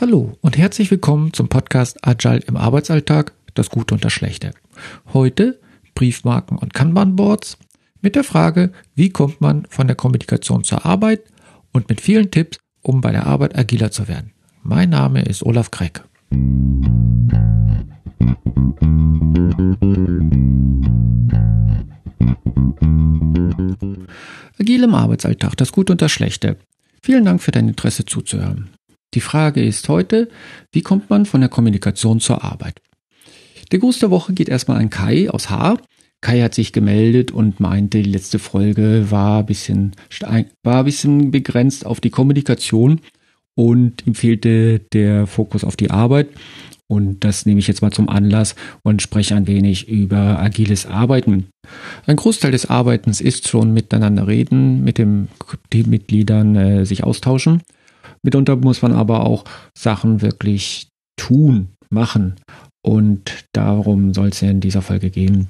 Hallo und herzlich willkommen zum Podcast Agile im Arbeitsalltag, das Gute und das Schlechte. Heute Briefmarken und Kanban-Boards mit der Frage, wie kommt man von der Kommunikation zur Arbeit und mit vielen Tipps, um bei der Arbeit agiler zu werden. Mein Name ist Olaf Kreck. Agil im Arbeitsalltag, das Gute und das Schlechte. Vielen Dank für dein Interesse zuzuhören. Die Frage ist heute, wie kommt man von der Kommunikation zur Arbeit? Der Gruß der Woche geht erstmal an Kai aus Haar. Kai hat sich gemeldet und meinte, die letzte Folge war ein bisschen, war ein bisschen begrenzt auf die Kommunikation und ihm fehlte der Fokus auf die Arbeit. Und das nehme ich jetzt mal zum Anlass und spreche ein wenig über agiles Arbeiten. Ein Großteil des Arbeitens ist schon miteinander reden, mit den Teammitgliedern äh, sich austauschen. Mitunter muss man aber auch Sachen wirklich tun, machen. Und darum soll es ja in dieser Folge gehen.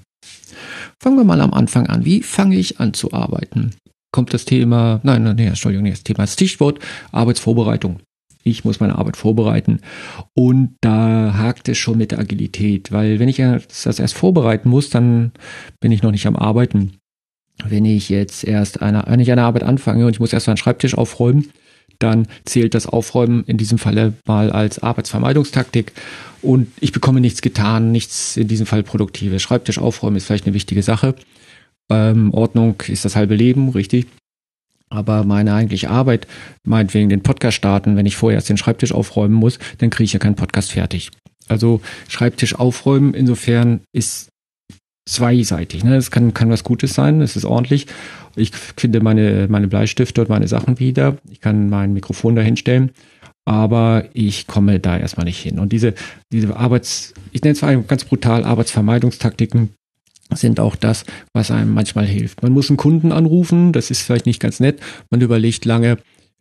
Fangen wir mal am Anfang an. Wie fange ich an zu arbeiten? Kommt das Thema, nein, nein, Entschuldigung, das Thema, das Stichwort Arbeitsvorbereitung. Ich muss meine Arbeit vorbereiten. Und da hakt es schon mit der Agilität, weil wenn ich das erst vorbereiten muss, dann bin ich noch nicht am Arbeiten. Wenn ich jetzt erst eine, wenn ich eine Arbeit anfange und ich muss erst meinen Schreibtisch aufräumen, dann zählt das Aufräumen in diesem Falle mal als Arbeitsvermeidungstaktik und ich bekomme nichts getan, nichts in diesem Fall Produktives. Schreibtisch aufräumen ist vielleicht eine wichtige Sache. Ähm, Ordnung ist das halbe Leben, richtig. Aber meine eigentliche Arbeit, meinetwegen den Podcast starten, wenn ich vorher erst den Schreibtisch aufräumen muss, dann kriege ich ja keinen Podcast fertig. Also Schreibtisch aufräumen insofern ist zweiseitig. Ne? Das kann, kann was Gutes sein, es ist ordentlich. Ich finde meine, meine Bleistifte und meine Sachen wieder. Ich kann mein Mikrofon da hinstellen. Aber ich komme da erstmal nicht hin. Und diese, diese Arbeits, ich nenne es mal ganz brutal, Arbeitsvermeidungstaktiken sind auch das, was einem manchmal hilft. Man muss einen Kunden anrufen, das ist vielleicht nicht ganz nett. Man überlegt lange,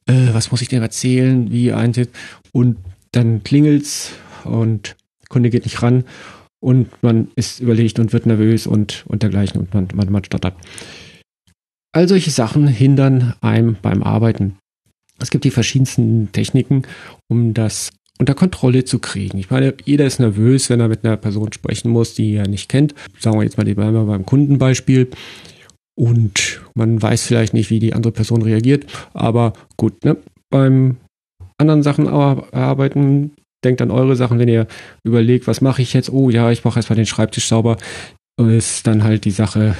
äh, was muss ich denn erzählen, wie eintritt und dann klingelt's und der Kunde geht nicht ran und man ist überlegt und wird nervös und, und dergleichen und man, man, man stottert. All solche Sachen hindern einem beim Arbeiten. Es gibt die verschiedensten Techniken, um das unter Kontrolle zu kriegen. Ich meine, jeder ist nervös, wenn er mit einer Person sprechen muss, die er nicht kennt. Sagen wir jetzt mal beim Kundenbeispiel. Und man weiß vielleicht nicht, wie die andere Person reagiert. Aber gut, ne? beim anderen Sachen arbeiten denkt an eure Sachen, wenn ihr überlegt, was mache ich jetzt? Oh ja, ich mache erstmal den Schreibtisch sauber. Ist dann halt die Sache,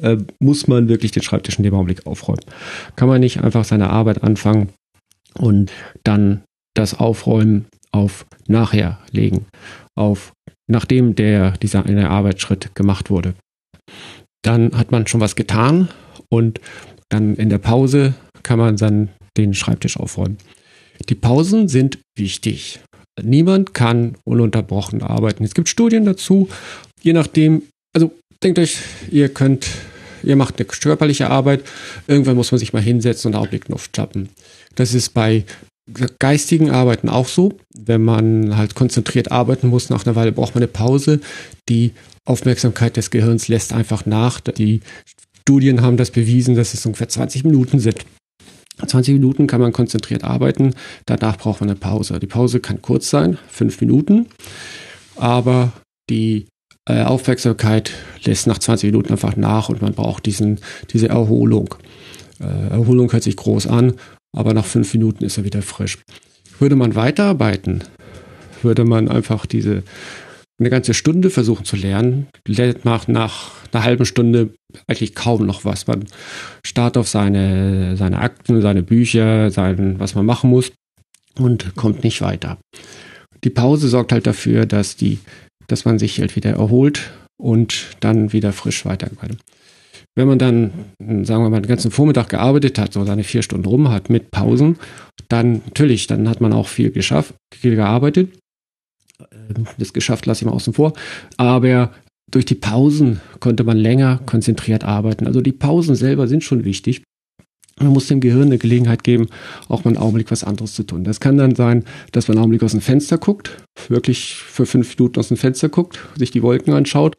äh, muss man wirklich den Schreibtisch in dem Augenblick aufräumen. Kann man nicht einfach seine Arbeit anfangen und dann das Aufräumen auf nachher legen, auf nachdem der dieser eine Arbeitsschritt gemacht wurde. Dann hat man schon was getan und dann in der Pause kann man dann den Schreibtisch aufräumen. Die Pausen sind wichtig. Niemand kann ununterbrochen arbeiten. Es gibt Studien dazu, je nachdem, also denkt euch, ihr könnt, ihr macht eine körperliche Arbeit, irgendwann muss man sich mal hinsetzen und einen Augenblick Luft schnappen. Das ist bei geistigen Arbeiten auch so. Wenn man halt konzentriert arbeiten muss, nach einer Weile braucht man eine Pause. Die Aufmerksamkeit des Gehirns lässt einfach nach. Die Studien haben das bewiesen, dass es ungefähr 20 Minuten sind. 20 Minuten kann man konzentriert arbeiten, danach braucht man eine Pause. Die Pause kann kurz sein, fünf Minuten, aber die äh, Aufmerksamkeit lässt nach 20 Minuten einfach nach und man braucht diesen, diese Erholung. Äh, Erholung hört sich groß an, aber nach fünf Minuten ist er wieder frisch. Würde man weiterarbeiten, würde man einfach diese eine ganze Stunde versuchen zu lernen, lernt nach, nach einer halben Stunde eigentlich kaum noch was. Man startet auf seine, seine Akten, seine Bücher, sein, was man machen muss und kommt nicht weiter. Die Pause sorgt halt dafür, dass die, dass man sich halt wieder erholt und dann wieder frisch weiterarbeitet. Wenn man dann, sagen wir mal, den ganzen Vormittag gearbeitet hat, so seine vier Stunden rum hat mit Pausen, dann natürlich, dann hat man auch viel geschafft, viel gearbeitet das geschafft lasse ich mal außen vor. Aber durch die Pausen konnte man länger konzentriert arbeiten. Also die Pausen selber sind schon wichtig. Man muss dem Gehirn eine Gelegenheit geben, auch mal einen Augenblick was anderes zu tun. Das kann dann sein, dass man einen Augenblick aus dem Fenster guckt, wirklich für fünf Minuten aus dem Fenster guckt, sich die Wolken anschaut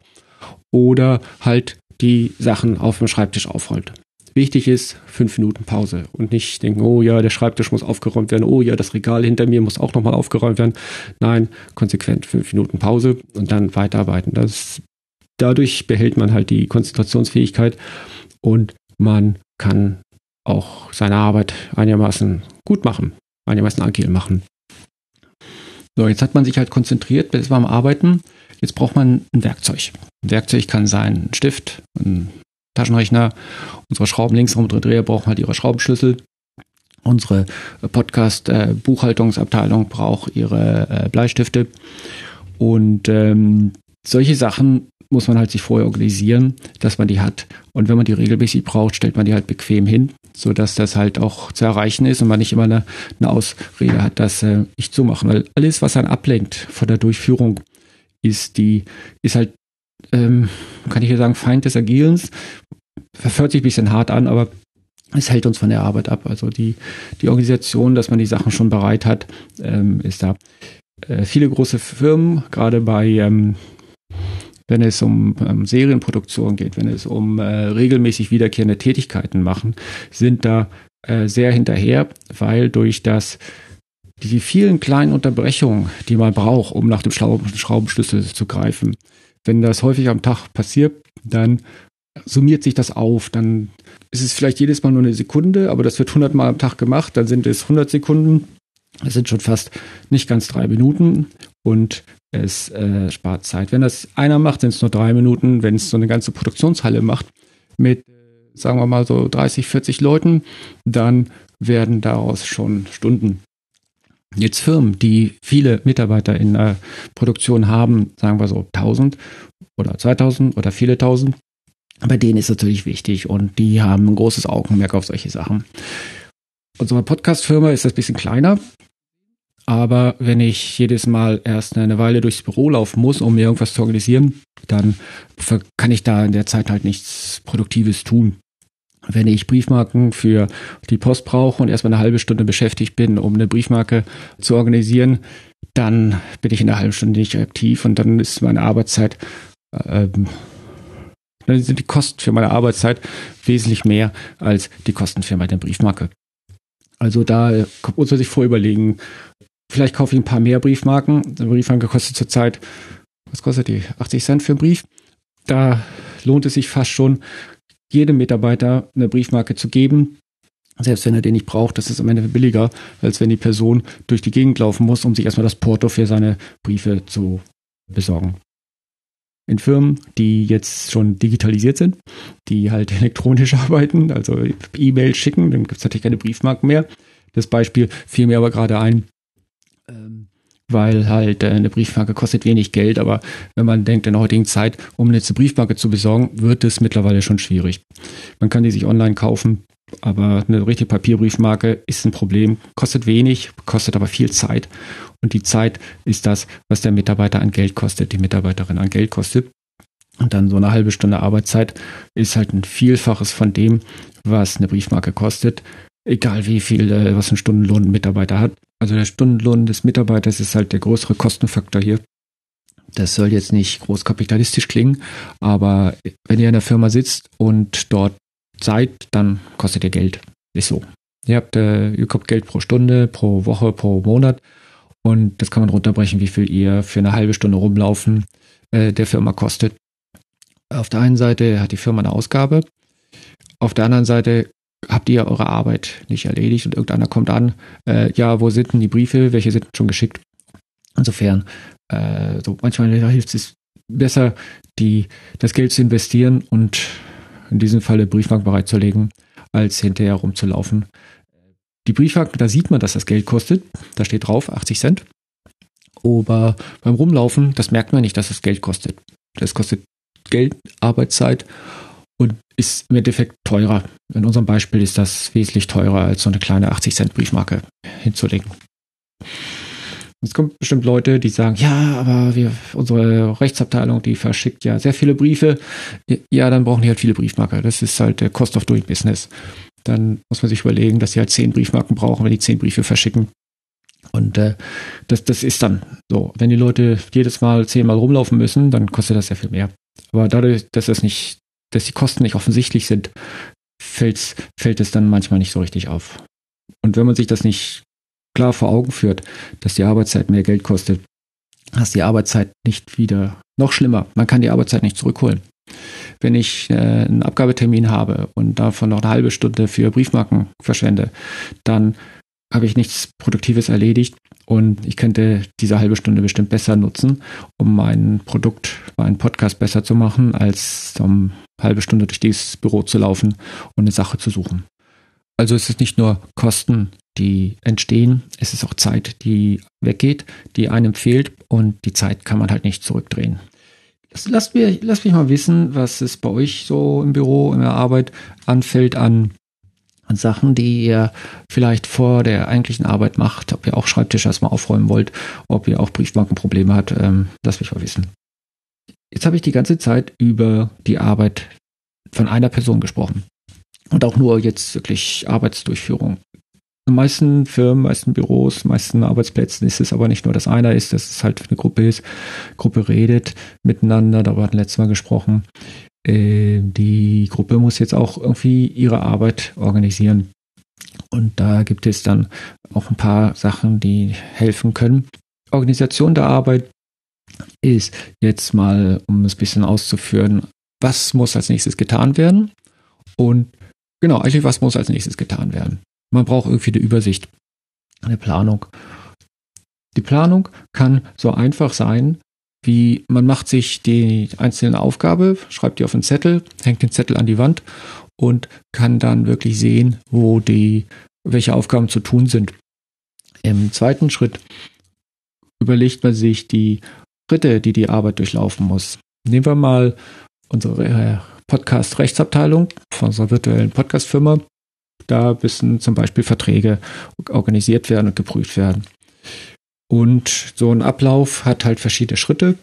oder halt die Sachen auf dem Schreibtisch aufrollt. Wichtig ist fünf Minuten Pause und nicht denken, oh ja, der Schreibtisch muss aufgeräumt werden, oh ja, das Regal hinter mir muss auch nochmal aufgeräumt werden. Nein, konsequent fünf Minuten Pause und dann weiterarbeiten. Das, dadurch behält man halt die Konzentrationsfähigkeit und man kann auch seine Arbeit einigermaßen gut machen, einigermaßen agil machen. So, jetzt hat man sich halt konzentriert, bis beim Arbeiten. Jetzt braucht man ein Werkzeug. Ein Werkzeug kann sein ein Stift, ein Taschenrechner. Unsere Schrauben links rum Dreher brauchen halt ihre Schraubenschlüssel. Unsere Podcast-Buchhaltungsabteilung braucht ihre äh, Bleistifte. Und ähm, solche Sachen muss man halt sich vorher organisieren, dass man die hat. Und wenn man die regelmäßig braucht, stellt man die halt bequem hin, sodass das halt auch zu erreichen ist und man nicht immer eine, eine Ausrede hat, das äh, nicht zu machen. Weil alles, was einen ablenkt von der Durchführung, ist die, ist halt, ähm, kann ich hier sagen, Feind des Agilens. Verhört sich ein bisschen hart an, aber es hält uns von der Arbeit ab. Also die, die Organisation, dass man die Sachen schon bereit hat, ähm, ist da. Äh, viele große Firmen, gerade bei ähm, wenn es um ähm, Serienproduktion geht, wenn es um äh, regelmäßig wiederkehrende Tätigkeiten machen, sind da äh, sehr hinterher, weil durch das die vielen kleinen Unterbrechungen, die man braucht, um nach dem Schraubenschlüssel zu greifen, wenn das häufig am Tag passiert, dann summiert sich das auf. Dann ist es vielleicht jedes Mal nur eine Sekunde, aber das wird 100 Mal am Tag gemacht, dann sind es 100 Sekunden. Das sind schon fast nicht ganz drei Minuten. Und es äh, spart Zeit. Wenn das einer macht, sind es nur drei Minuten. Wenn es so eine ganze Produktionshalle macht mit, sagen wir mal so 30, 40 Leuten, dann werden daraus schon Stunden. Jetzt Firmen, die viele Mitarbeiter in der Produktion haben, sagen wir so 1000 oder 2000 oder viele tausend, bei denen ist natürlich wichtig und die haben ein großes Augenmerk auf solche Sachen. Unsere Podcast-Firma ist das bisschen kleiner. Aber wenn ich jedes Mal erst eine Weile durchs Büro laufen muss, um mir irgendwas zu organisieren, dann kann ich da in der Zeit halt nichts Produktives tun. Wenn ich Briefmarken für die Post brauche und erstmal eine halbe Stunde beschäftigt bin, um eine Briefmarke zu organisieren, dann bin ich in einer halben Stunde nicht aktiv und dann ist meine Arbeitszeit, ähm, dann sind die Kosten für meine Arbeitszeit wesentlich mehr als die Kosten für meine Briefmarke. Also da muss man sich vorüberlegen, Vielleicht kaufe ich ein paar mehr Briefmarken. Eine Briefmarke kostet zurzeit, was kostet die? 80 Cent für einen Brief. Da lohnt es sich fast schon, jedem Mitarbeiter eine Briefmarke zu geben. Selbst wenn er den nicht braucht, das ist am Ende billiger, als wenn die Person durch die Gegend laufen muss, um sich erstmal das Porto für seine Briefe zu besorgen. In Firmen, die jetzt schon digitalisiert sind, die halt elektronisch arbeiten, also E-Mail schicken, dann gibt es natürlich keine Briefmarken mehr. Das Beispiel fiel mir aber gerade ein, weil halt äh, eine Briefmarke kostet wenig Geld, aber wenn man denkt, in der heutigen Zeit, um eine Briefmarke zu besorgen, wird es mittlerweile schon schwierig. Man kann die sich online kaufen, aber eine richtige Papierbriefmarke ist ein Problem, kostet wenig, kostet aber viel Zeit. Und die Zeit ist das, was der Mitarbeiter an Geld kostet, die Mitarbeiterin an Geld kostet. Und dann so eine halbe Stunde Arbeitszeit ist halt ein Vielfaches von dem, was eine Briefmarke kostet egal wie viel, äh, was ein Stundenlohn ein Mitarbeiter hat. Also der Stundenlohn des Mitarbeiters ist halt der größere Kostenfaktor hier. Das soll jetzt nicht groß kapitalistisch klingen, aber wenn ihr in der Firma sitzt und dort seid, dann kostet ihr Geld. Ist so. Ihr habt, äh, ihr bekommt Geld pro Stunde, pro Woche, pro Monat und das kann man runterbrechen, wie viel ihr für eine halbe Stunde rumlaufen äh, der Firma kostet. Auf der einen Seite hat die Firma eine Ausgabe, auf der anderen Seite habt ihr eure Arbeit nicht erledigt und irgendeiner kommt an, äh, ja, wo sind denn die Briefe, welche sind schon geschickt? Insofern, äh, so manchmal hilft es besser, die, das Geld zu investieren und in diesem Falle Briefmarken bereitzulegen, als hinterher rumzulaufen. Die Briefmarken, da sieht man, dass das Geld kostet. Da steht drauf 80 Cent. Aber beim Rumlaufen, das merkt man nicht, dass es Geld kostet. Das kostet Geld, Arbeitszeit und ist im Endeffekt teurer. In unserem Beispiel ist das wesentlich teurer, als so eine kleine 80 Cent Briefmarke hinzulegen. Es kommt bestimmt Leute, die sagen, ja, aber wir, unsere Rechtsabteilung, die verschickt ja sehr viele Briefe. Ja, dann brauchen die halt viele Briefmarker. Das ist halt der Cost of Doing Business. Dann muss man sich überlegen, dass sie halt zehn Briefmarken brauchen, wenn die zehn Briefe verschicken. Und äh, das, das ist dann so. Wenn die Leute jedes Mal zehnmal rumlaufen müssen, dann kostet das sehr viel mehr. Aber dadurch, dass das nicht dass die Kosten nicht offensichtlich sind, fällt's, fällt es dann manchmal nicht so richtig auf. Und wenn man sich das nicht klar vor Augen führt, dass die Arbeitszeit mehr Geld kostet, dass die Arbeitszeit nicht wieder, noch schlimmer, man kann die Arbeitszeit nicht zurückholen. Wenn ich äh, einen Abgabetermin habe und davon noch eine halbe Stunde für Briefmarken verschwende, dann habe ich nichts Produktives erledigt und ich könnte diese halbe Stunde bestimmt besser nutzen, um mein Produkt, meinen Podcast besser zu machen, als um halbe Stunde durch dieses Büro zu laufen und eine Sache zu suchen. Also es ist nicht nur Kosten, die entstehen, es ist auch Zeit, die weggeht, die einem fehlt und die Zeit kann man halt nicht zurückdrehen. Lasst mich, lasst mich mal wissen, was es bei euch so im Büro, in der Arbeit anfällt an an Sachen, die ihr vielleicht vor der eigentlichen Arbeit macht, ob ihr auch Schreibtisch erstmal aufräumen wollt, ob ihr auch Briefbankenprobleme habt, ähm, lasst mich mal wissen. Jetzt habe ich die ganze Zeit über die Arbeit von einer Person gesprochen. Und auch nur jetzt wirklich Arbeitsdurchführung. In meisten Firmen, meisten Büros, meisten Arbeitsplätzen ist es aber nicht nur, dass einer ist, dass es halt eine Gruppe ist. Gruppe redet miteinander, darüber hatten wir letztes Mal gesprochen. Äh, die Gruppe muss jetzt auch irgendwie ihre Arbeit organisieren. Und da gibt es dann auch ein paar Sachen, die helfen können. Organisation der Arbeit ist jetzt mal, um es ein bisschen auszuführen, was muss als nächstes getan werden? Und genau, eigentlich, was muss als nächstes getan werden? Man braucht irgendwie eine Übersicht, eine Planung. Die Planung kann so einfach sein, wie man macht sich die einzelne Aufgabe, schreibt die auf einen Zettel, hängt den Zettel an die Wand und kann dann wirklich sehen, wo die, welche Aufgaben zu tun sind. Im zweiten Schritt überlegt man sich die Schritte, die die Arbeit durchlaufen muss. Nehmen wir mal unsere äh, Podcast-Rechtsabteilung von unserer virtuellen Podcast-Firma. Da müssen zum Beispiel Verträge organisiert werden und geprüft werden. Und so ein Ablauf hat halt verschiedene Schritte.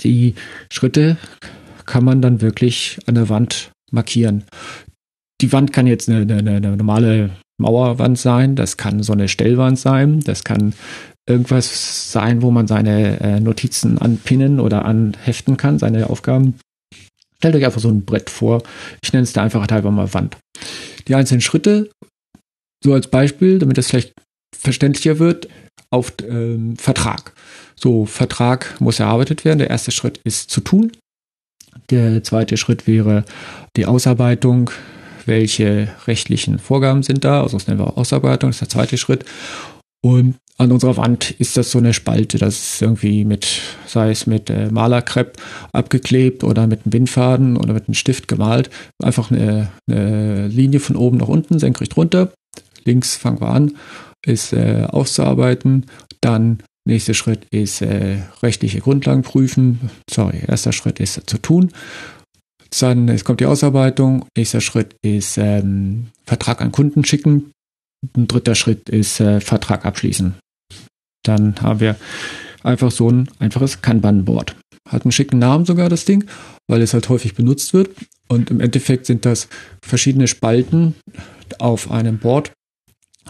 Die Schritte kann man dann wirklich an der Wand markieren. Die Wand kann jetzt eine, eine, eine normale Mauerwand sein, das kann so eine Stellwand sein, das kann irgendwas sein, wo man seine äh, Notizen anpinnen oder anheften kann, seine Aufgaben. Stellt euch einfach so ein Brett vor. Ich nenne es da einfach teilweise mal Wand. Die einzelnen Schritte, so als Beispiel, damit das vielleicht verständlicher wird, auf ähm, Vertrag. So, Vertrag muss erarbeitet werden. Der erste Schritt ist zu tun. Der zweite Schritt wäre die Ausarbeitung. Welche rechtlichen Vorgaben sind da? Also das nennen wir Ausarbeitung, das ist der zweite Schritt. Und an unserer Wand ist das so eine Spalte, das ist irgendwie mit, sei es mit äh, Malerkrepp abgeklebt oder mit einem Bindfaden oder mit einem Stift gemalt. Einfach eine, eine Linie von oben nach unten, senkrecht runter. Links fangen wir an ist äh, auszuarbeiten. Dann nächster Schritt ist äh, rechtliche Grundlagen prüfen. Sorry, erster Schritt ist zu tun. Dann es kommt die Ausarbeitung. Nächster Schritt ist ähm, Vertrag an Kunden schicken. Ein dritter Schritt ist äh, Vertrag abschließen. Dann haben wir einfach so ein einfaches Kanban-Board. Hat einen schicken Namen sogar das Ding, weil es halt häufig benutzt wird. Und im Endeffekt sind das verschiedene Spalten auf einem Board,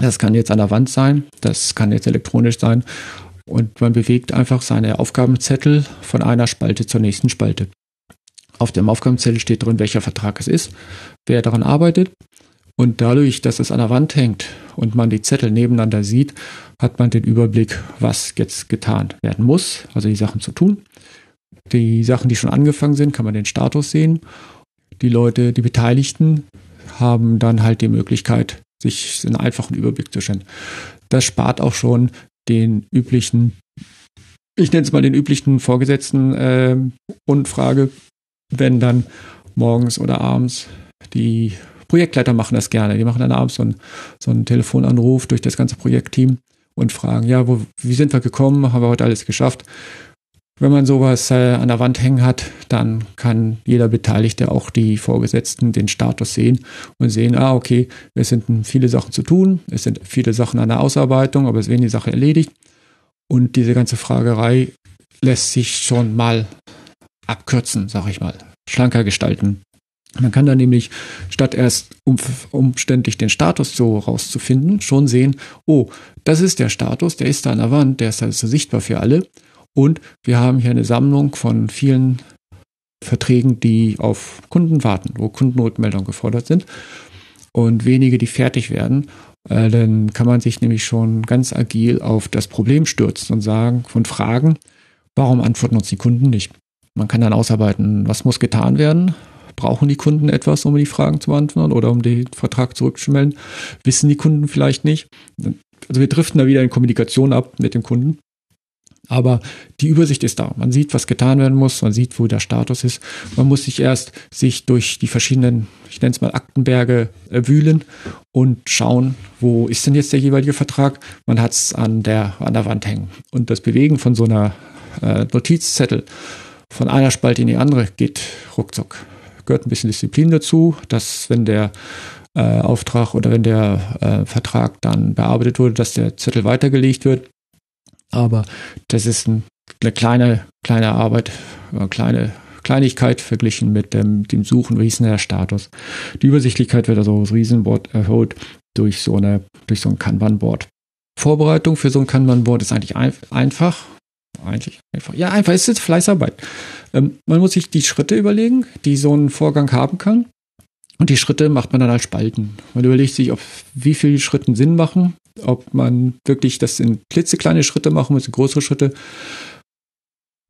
das kann jetzt an der Wand sein, das kann jetzt elektronisch sein. Und man bewegt einfach seine Aufgabenzettel von einer Spalte zur nächsten Spalte. Auf dem Aufgabenzettel steht drin, welcher Vertrag es ist, wer daran arbeitet. Und dadurch, dass es an der Wand hängt und man die Zettel nebeneinander sieht, hat man den Überblick, was jetzt getan werden muss, also die Sachen zu tun. Die Sachen, die schon angefangen sind, kann man den Status sehen. Die Leute, die Beteiligten, haben dann halt die Möglichkeit, sich einen einfachen Überblick zu stellen. Das spart auch schon den üblichen, ich nenne es mal den üblichen Vorgesetzten äh, Unfrage, wenn dann morgens oder abends die Projektleiter machen das gerne. Die machen dann abends so einen, so einen Telefonanruf durch das ganze Projektteam und fragen, ja, wo, wie sind wir gekommen? Haben wir heute alles geschafft? Wenn man sowas äh, an der Wand hängen hat, dann kann jeder Beteiligte, auch die Vorgesetzten, den Status sehen und sehen, ah, okay, es sind viele Sachen zu tun, es sind viele Sachen an der Ausarbeitung, aber es werden die Sache erledigt. Und diese ganze Fragerei lässt sich schon mal abkürzen, sag ich mal, schlanker gestalten. Man kann dann nämlich statt erst um, umständlich den Status so rauszufinden, schon sehen, oh, das ist der Status, der ist da an der Wand, der ist also sichtbar für alle. Und wir haben hier eine Sammlung von vielen Verträgen, die auf Kunden warten, wo Kundenrückmeldungen gefordert sind und wenige, die fertig werden. Äh, dann kann man sich nämlich schon ganz agil auf das Problem stürzen und sagen und fragen, warum antworten uns die Kunden nicht? Man kann dann ausarbeiten, was muss getan werden, Brauchen die Kunden etwas, um die Fragen zu beantworten oder um den Vertrag zurückzumelden? Wissen die Kunden vielleicht nicht? Also wir driften da wieder in Kommunikation ab mit dem Kunden. Aber die Übersicht ist da. Man sieht, was getan werden muss. Man sieht, wo der Status ist. Man muss sich erst sich durch die verschiedenen, ich nenne es mal Aktenberge, äh, wühlen und schauen, wo ist denn jetzt der jeweilige Vertrag. Man hat es an der, an der Wand hängen. Und das Bewegen von so einer äh, Notizzettel von einer Spalte in die andere geht ruckzuck gehört ein bisschen Disziplin dazu, dass wenn der äh, Auftrag oder wenn der äh, Vertrag dann bearbeitet wurde, dass der Zettel weitergelegt wird. Aber das ist ein, eine kleine, kleine Arbeit, eine kleine Kleinigkeit verglichen mit dem, dem Suchen, wie ist denn der Status. Die Übersichtlichkeit wird also aus Riesenboard erhöht durch so, eine, durch so ein Kanban-Board. Vorbereitung für so ein Kanban-Board ist eigentlich ein, einfach. Eigentlich einfach. Ja, einfach ist jetzt Fleißarbeit. Ähm, man muss sich die Schritte überlegen, die so ein Vorgang haben kann. Und die Schritte macht man dann als Spalten. Man überlegt sich, ob wie viele Schritte Sinn machen, ob man wirklich das in klitzekleine Schritte machen muss, größere Schritte.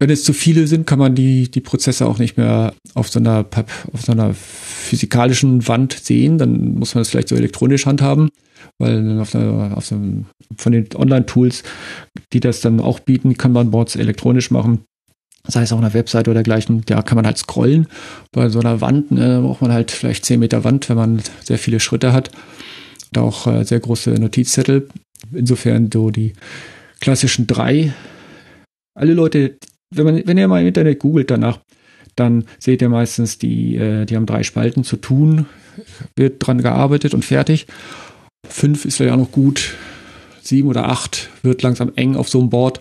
Wenn es zu viele sind, kann man die, die Prozesse auch nicht mehr auf so, einer, auf so einer physikalischen Wand sehen. Dann muss man das vielleicht so elektronisch handhaben weil auf der, auf der, von den Online-Tools, die das dann auch bieten, kann man Boards elektronisch machen. Sei es auf einer Webseite oder dergleichen, da kann man halt scrollen. Bei so einer Wand ne, braucht man halt vielleicht 10 Meter Wand, wenn man sehr viele Schritte hat. Da auch äh, sehr große Notizzettel. Insofern so die klassischen drei. Alle Leute, wenn man, wenn ihr mal im Internet googelt danach, dann seht ihr meistens, die, äh, die haben drei Spalten zu tun, wird dran gearbeitet und fertig. Fünf ist ja noch gut. Sieben oder acht wird langsam eng auf so einem Board.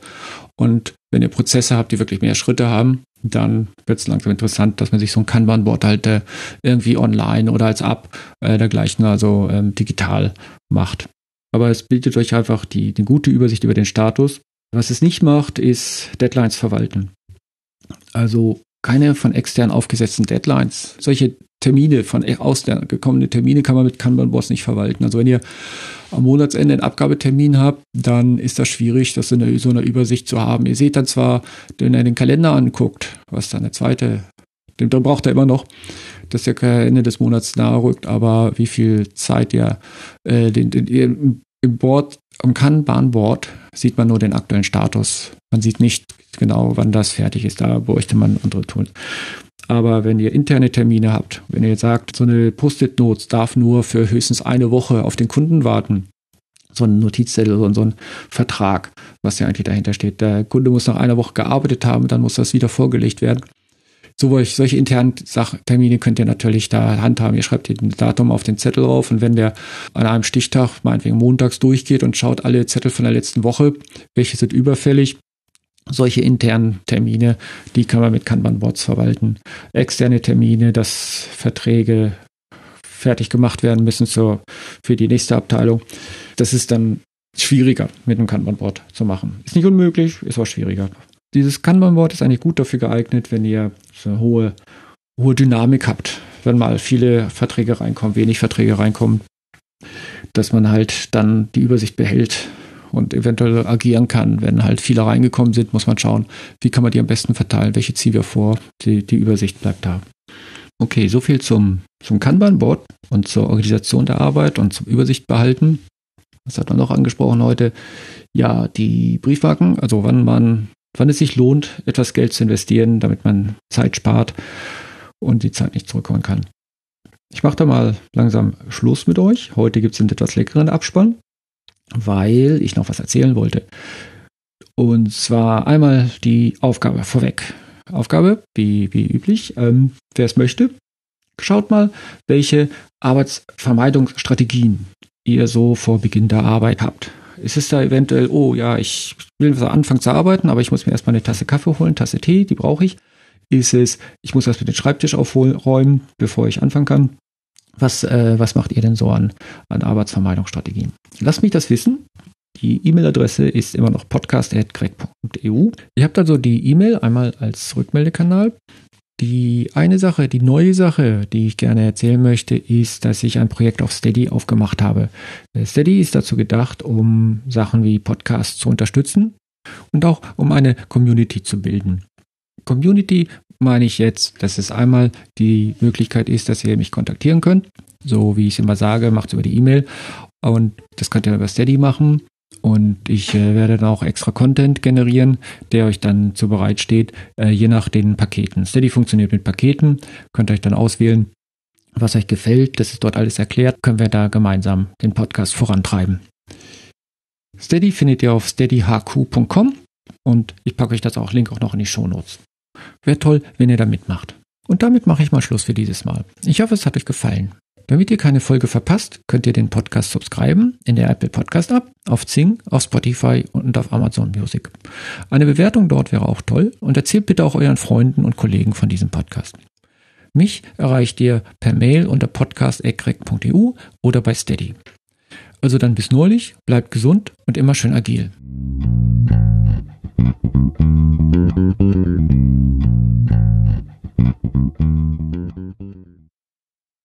Und wenn ihr Prozesse habt, die wirklich mehr Schritte haben, dann wird es langsam interessant, dass man sich so ein Kanban-Board halt äh, irgendwie online oder als App äh, dergleichen, also ähm, digital macht. Aber es bildet euch einfach die, die gute Übersicht über den Status. Was es nicht macht, ist Deadlines verwalten. Also keine von extern aufgesetzten Deadlines. Solche Termine, von ausgekommene gekommene Termine kann man mit Kanban Boss nicht verwalten. Also wenn ihr am Monatsende einen Abgabetermin habt, dann ist das schwierig, das in so einer Übersicht zu haben. Ihr seht dann zwar, wenn ihr den Kalender anguckt, was dann der zweite, den braucht er immer noch, dass der Ende des Monats nahe rückt, aber wie viel Zeit ihr, äh, den, den, ihr im Board, am Kanban-Board sieht man nur den aktuellen Status. Man sieht nicht genau, wann das fertig ist. Da bräuchte man andere Tools. Aber wenn ihr interne Termine habt, wenn ihr sagt, so eine Post-it-Notes darf nur für höchstens eine Woche auf den Kunden warten, so ein Notizzettel oder so ein Vertrag, was ja eigentlich dahinter steht. Der Kunde muss nach einer Woche gearbeitet haben, dann muss das wieder vorgelegt werden. So, solche internen Termine könnt ihr natürlich da handhaben. Ihr schreibt ein Datum auf den Zettel drauf und wenn der an einem Stichtag, meinetwegen montags durchgeht und schaut alle Zettel von der letzten Woche, welche sind überfällig, solche internen Termine, die kann man mit Kanban-Boards verwalten. Externe Termine, dass Verträge fertig gemacht werden müssen zur, für die nächste Abteilung. Das ist dann schwieriger mit einem Kanban-Board zu machen. Ist nicht unmöglich, ist auch schwieriger. Dieses Kanban-Board ist eigentlich gut dafür geeignet, wenn ihr so eine hohe, hohe Dynamik habt. Wenn mal viele Verträge reinkommen, wenig Verträge reinkommen, dass man halt dann die Übersicht behält und eventuell agieren kann. Wenn halt viele reingekommen sind, muss man schauen, wie kann man die am besten verteilen, welche ziehen wir vor, die, die Übersicht bleibt da. Okay, soviel zum, zum Kanban-Board und zur Organisation der Arbeit und zum Übersicht behalten. Was hat man noch angesprochen heute? Ja, die Briefmarken, also wann man, wann es sich lohnt, etwas Geld zu investieren, damit man Zeit spart und die Zeit nicht zurückholen kann. Ich mache da mal langsam Schluss mit euch. Heute gibt es einen etwas leckeren Abspann weil ich noch was erzählen wollte. Und zwar einmal die Aufgabe vorweg. Aufgabe, wie, wie üblich, ähm, wer es möchte, schaut mal, welche Arbeitsvermeidungsstrategien ihr so vor Beginn der Arbeit habt. Ist es da eventuell, oh ja, ich will anfangen zu arbeiten, aber ich muss mir erstmal eine Tasse Kaffee holen, Tasse Tee, die brauche ich. Ist es, ich muss erst mit den Schreibtisch aufräumen, bevor ich anfangen kann. Was, äh, was macht ihr denn so an, an Arbeitsvermeidungsstrategien? Lasst mich das wissen. Die E-Mail-Adresse ist immer noch podcast.greg.eu. Ihr habt also die E-Mail einmal als Rückmeldekanal Die eine Sache, die neue Sache, die ich gerne erzählen möchte, ist, dass ich ein Projekt auf Steady aufgemacht habe. Steady ist dazu gedacht, um Sachen wie Podcasts zu unterstützen und auch um eine Community zu bilden. Community meine ich jetzt, dass es einmal die Möglichkeit ist, dass ihr mich kontaktieren könnt. So wie ich es immer sage, macht es über die E-Mail. Und das könnt ihr über Steady machen. Und ich äh, werde dann auch extra Content generieren, der euch dann zu bereit steht, äh, je nach den Paketen. Steady funktioniert mit Paketen, könnt ihr euch dann auswählen, was euch gefällt. Das ist dort alles erklärt. Können wir da gemeinsam den Podcast vorantreiben. Steady findet ihr auf steadyhq.com und ich packe euch das auch Link auch noch in die Shownotes. Wäre toll, wenn ihr da mitmacht. Und damit mache ich mal Schluss für dieses Mal. Ich hoffe, es hat euch gefallen. Damit ihr keine Folge verpasst, könnt ihr den Podcast subscriben in der Apple Podcast App, auf Zing, auf Spotify und auf Amazon Music. Eine Bewertung dort wäre auch toll und erzählt bitte auch euren Freunden und Kollegen von diesem Podcast. Mich erreicht ihr per Mail unter podcast.eckreck.eu oder bei Steady. Also dann bis neulich, bleibt gesund und immer schön agil.